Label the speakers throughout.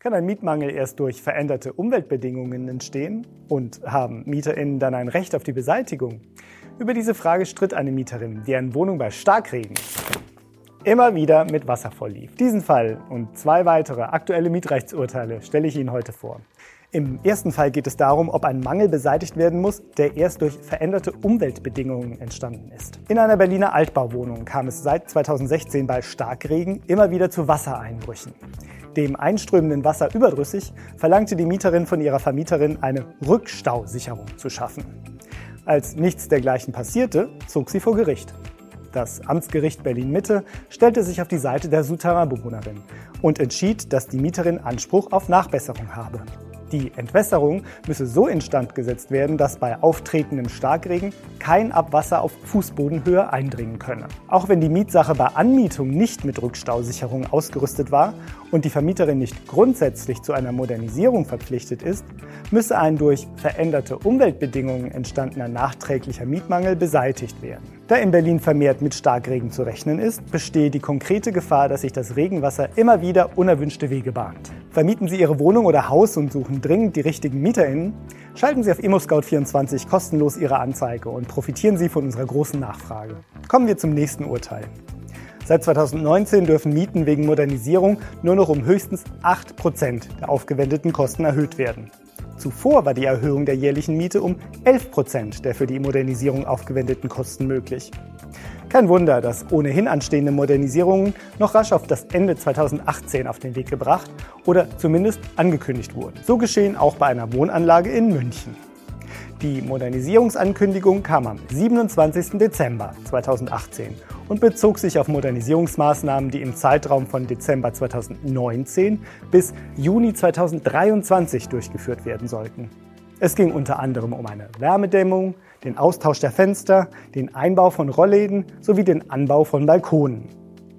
Speaker 1: Kann ein Mietmangel erst durch veränderte Umweltbedingungen entstehen? Und haben MieterInnen dann ein Recht auf die Beseitigung? Über diese Frage stritt eine Mieterin, deren Wohnung bei Starkregen immer wieder mit Wasser volllief. Diesen Fall und zwei weitere aktuelle Mietrechtsurteile stelle ich Ihnen heute vor. Im ersten Fall geht es darum, ob ein Mangel beseitigt werden muss, der erst durch veränderte Umweltbedingungen entstanden ist. In einer Berliner Altbauwohnung kam es seit 2016 bei Starkregen immer wieder zu Wassereinbrüchen. Dem einströmenden Wasser überdrüssig verlangte die Mieterin von ihrer Vermieterin eine Rückstausicherung zu schaffen. Als nichts dergleichen passierte, zog sie vor Gericht. Das Amtsgericht Berlin-Mitte stellte sich auf die Seite der Souterrain-Bewohnerin und entschied, dass die Mieterin Anspruch auf Nachbesserung habe. Die Entwässerung müsse so instand gesetzt werden, dass bei auftretendem Starkregen kein Abwasser auf Fußbodenhöhe eindringen könne. Auch wenn die Mietsache bei Anmietung nicht mit Rückstausicherung ausgerüstet war und die Vermieterin nicht grundsätzlich zu einer Modernisierung verpflichtet ist, müsse ein durch veränderte Umweltbedingungen entstandener nachträglicher Mietmangel beseitigt werden. Da in Berlin vermehrt mit Starkregen zu rechnen ist, bestehe die konkrete Gefahr, dass sich das Regenwasser immer wieder unerwünschte Wege bahnt. Vermieten Sie Ihre Wohnung oder Haus und suchen dringend die richtigen MieterInnen? Schalten Sie auf ImmoScout24 kostenlos Ihre Anzeige und profitieren Sie von unserer großen Nachfrage. Kommen wir zum nächsten Urteil. Seit 2019 dürfen Mieten wegen Modernisierung nur noch um höchstens 8% der aufgewendeten Kosten erhöht werden. Zuvor war die Erhöhung der jährlichen Miete um 11% der für die Modernisierung aufgewendeten Kosten möglich. Kein Wunder, dass ohnehin anstehende Modernisierungen noch rasch auf das Ende 2018 auf den Weg gebracht oder zumindest angekündigt wurden. So geschehen auch bei einer Wohnanlage in München. Die Modernisierungsankündigung kam am 27. Dezember 2018 und bezog sich auf Modernisierungsmaßnahmen, die im Zeitraum von Dezember 2019 bis Juni 2023 durchgeführt werden sollten. Es ging unter anderem um eine Wärmedämmung, den Austausch der Fenster, den Einbau von Rollläden sowie den Anbau von Balkonen.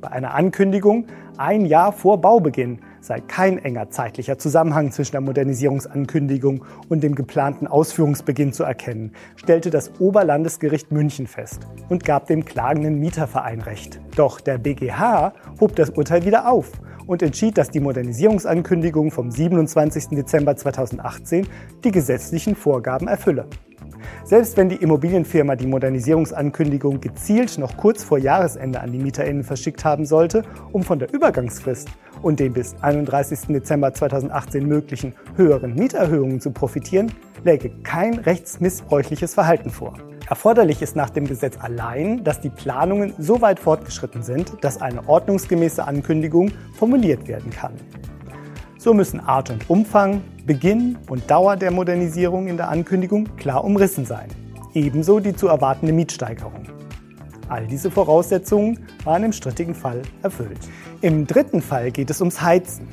Speaker 1: Bei einer Ankündigung ein Jahr vor Baubeginn sei kein enger zeitlicher Zusammenhang zwischen der Modernisierungsankündigung und dem geplanten Ausführungsbeginn zu erkennen, stellte das Oberlandesgericht München fest und gab dem klagenden Mieterverein Recht. Doch der BGH hob das Urteil wieder auf und entschied, dass die Modernisierungsankündigung vom 27. Dezember 2018 die gesetzlichen Vorgaben erfülle. Selbst wenn die Immobilienfirma die Modernisierungsankündigung gezielt noch kurz vor Jahresende an die MieterInnen verschickt haben sollte, um von der Übergangsfrist und den bis 31. Dezember 2018 möglichen höheren Mieterhöhungen zu profitieren, läge kein rechtsmissbräuchliches Verhalten vor. Erforderlich ist nach dem Gesetz allein, dass die Planungen so weit fortgeschritten sind, dass eine ordnungsgemäße Ankündigung formuliert werden kann. So müssen Art und Umfang, Beginn und Dauer der Modernisierung in der Ankündigung klar umrissen sein. Ebenso die zu erwartende Mietsteigerung. All diese Voraussetzungen waren im strittigen Fall erfüllt. Im dritten Fall geht es ums Heizen.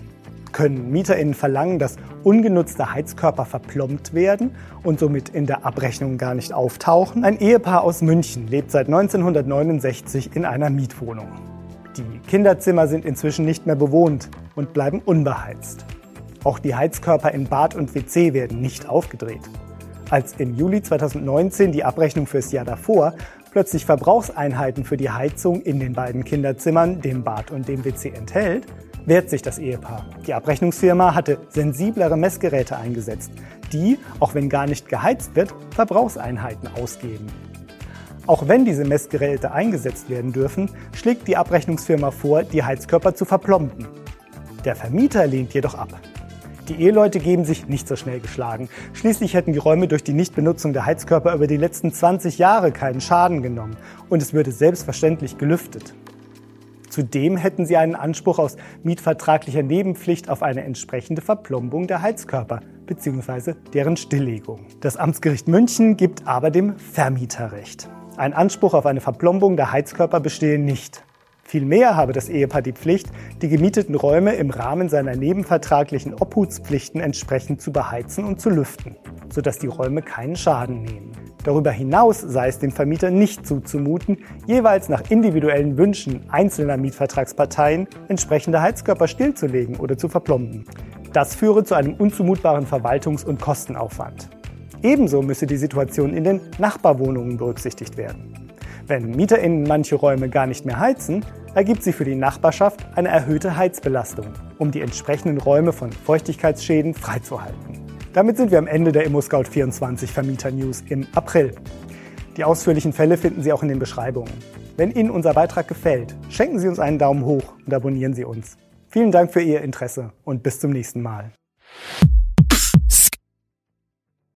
Speaker 1: Können MieterInnen verlangen, dass ungenutzte Heizkörper verplombt werden und somit in der Abrechnung gar nicht auftauchen? Ein Ehepaar aus München lebt seit 1969 in einer Mietwohnung. Die Kinderzimmer sind inzwischen nicht mehr bewohnt und bleiben unbeheizt. Auch die Heizkörper in Bad und WC werden nicht aufgedreht. Als im Juli 2019 die Abrechnung fürs Jahr davor plötzlich Verbrauchseinheiten für die Heizung in den beiden Kinderzimmern, dem Bad und dem WC enthält, wehrt sich das Ehepaar. Die Abrechnungsfirma hatte sensiblere Messgeräte eingesetzt, die, auch wenn gar nicht geheizt wird, Verbrauchseinheiten ausgeben. Auch wenn diese Messgeräte eingesetzt werden dürfen, schlägt die Abrechnungsfirma vor, die Heizkörper zu verplomben. Der Vermieter lehnt jedoch ab. Die Eheleute geben sich nicht so schnell geschlagen. Schließlich hätten die Räume durch die Nichtbenutzung der Heizkörper über die letzten 20 Jahre keinen Schaden genommen und es würde selbstverständlich gelüftet. Zudem hätten sie einen Anspruch aus mietvertraglicher Nebenpflicht auf eine entsprechende Verplombung der Heizkörper bzw. deren Stilllegung. Das Amtsgericht München gibt aber dem Vermieter Recht. Ein Anspruch auf eine Verplombung der Heizkörper bestehe nicht. Vielmehr habe das Ehepaar die Pflicht, die gemieteten Räume im Rahmen seiner nebenvertraglichen Obhutspflichten entsprechend zu beheizen und zu lüften, sodass die Räume keinen Schaden nehmen. Darüber hinaus sei es dem Vermieter nicht zuzumuten, jeweils nach individuellen Wünschen einzelner Mietvertragsparteien entsprechende Heizkörper stillzulegen oder zu verplomben. Das führe zu einem unzumutbaren Verwaltungs- und Kostenaufwand. Ebenso müsse die Situation in den Nachbarwohnungen berücksichtigt werden. Wenn MieterInnen manche Räume gar nicht mehr heizen, ergibt sie für die Nachbarschaft eine erhöhte Heizbelastung, um die entsprechenden Räume von Feuchtigkeitsschäden freizuhalten. Damit sind wir am Ende der ImmoScout24 Vermieter News im April. Die ausführlichen Fälle finden Sie auch in den Beschreibungen. Wenn Ihnen unser Beitrag gefällt, schenken Sie uns einen Daumen hoch und abonnieren Sie uns. Vielen Dank für Ihr Interesse und bis zum nächsten Mal.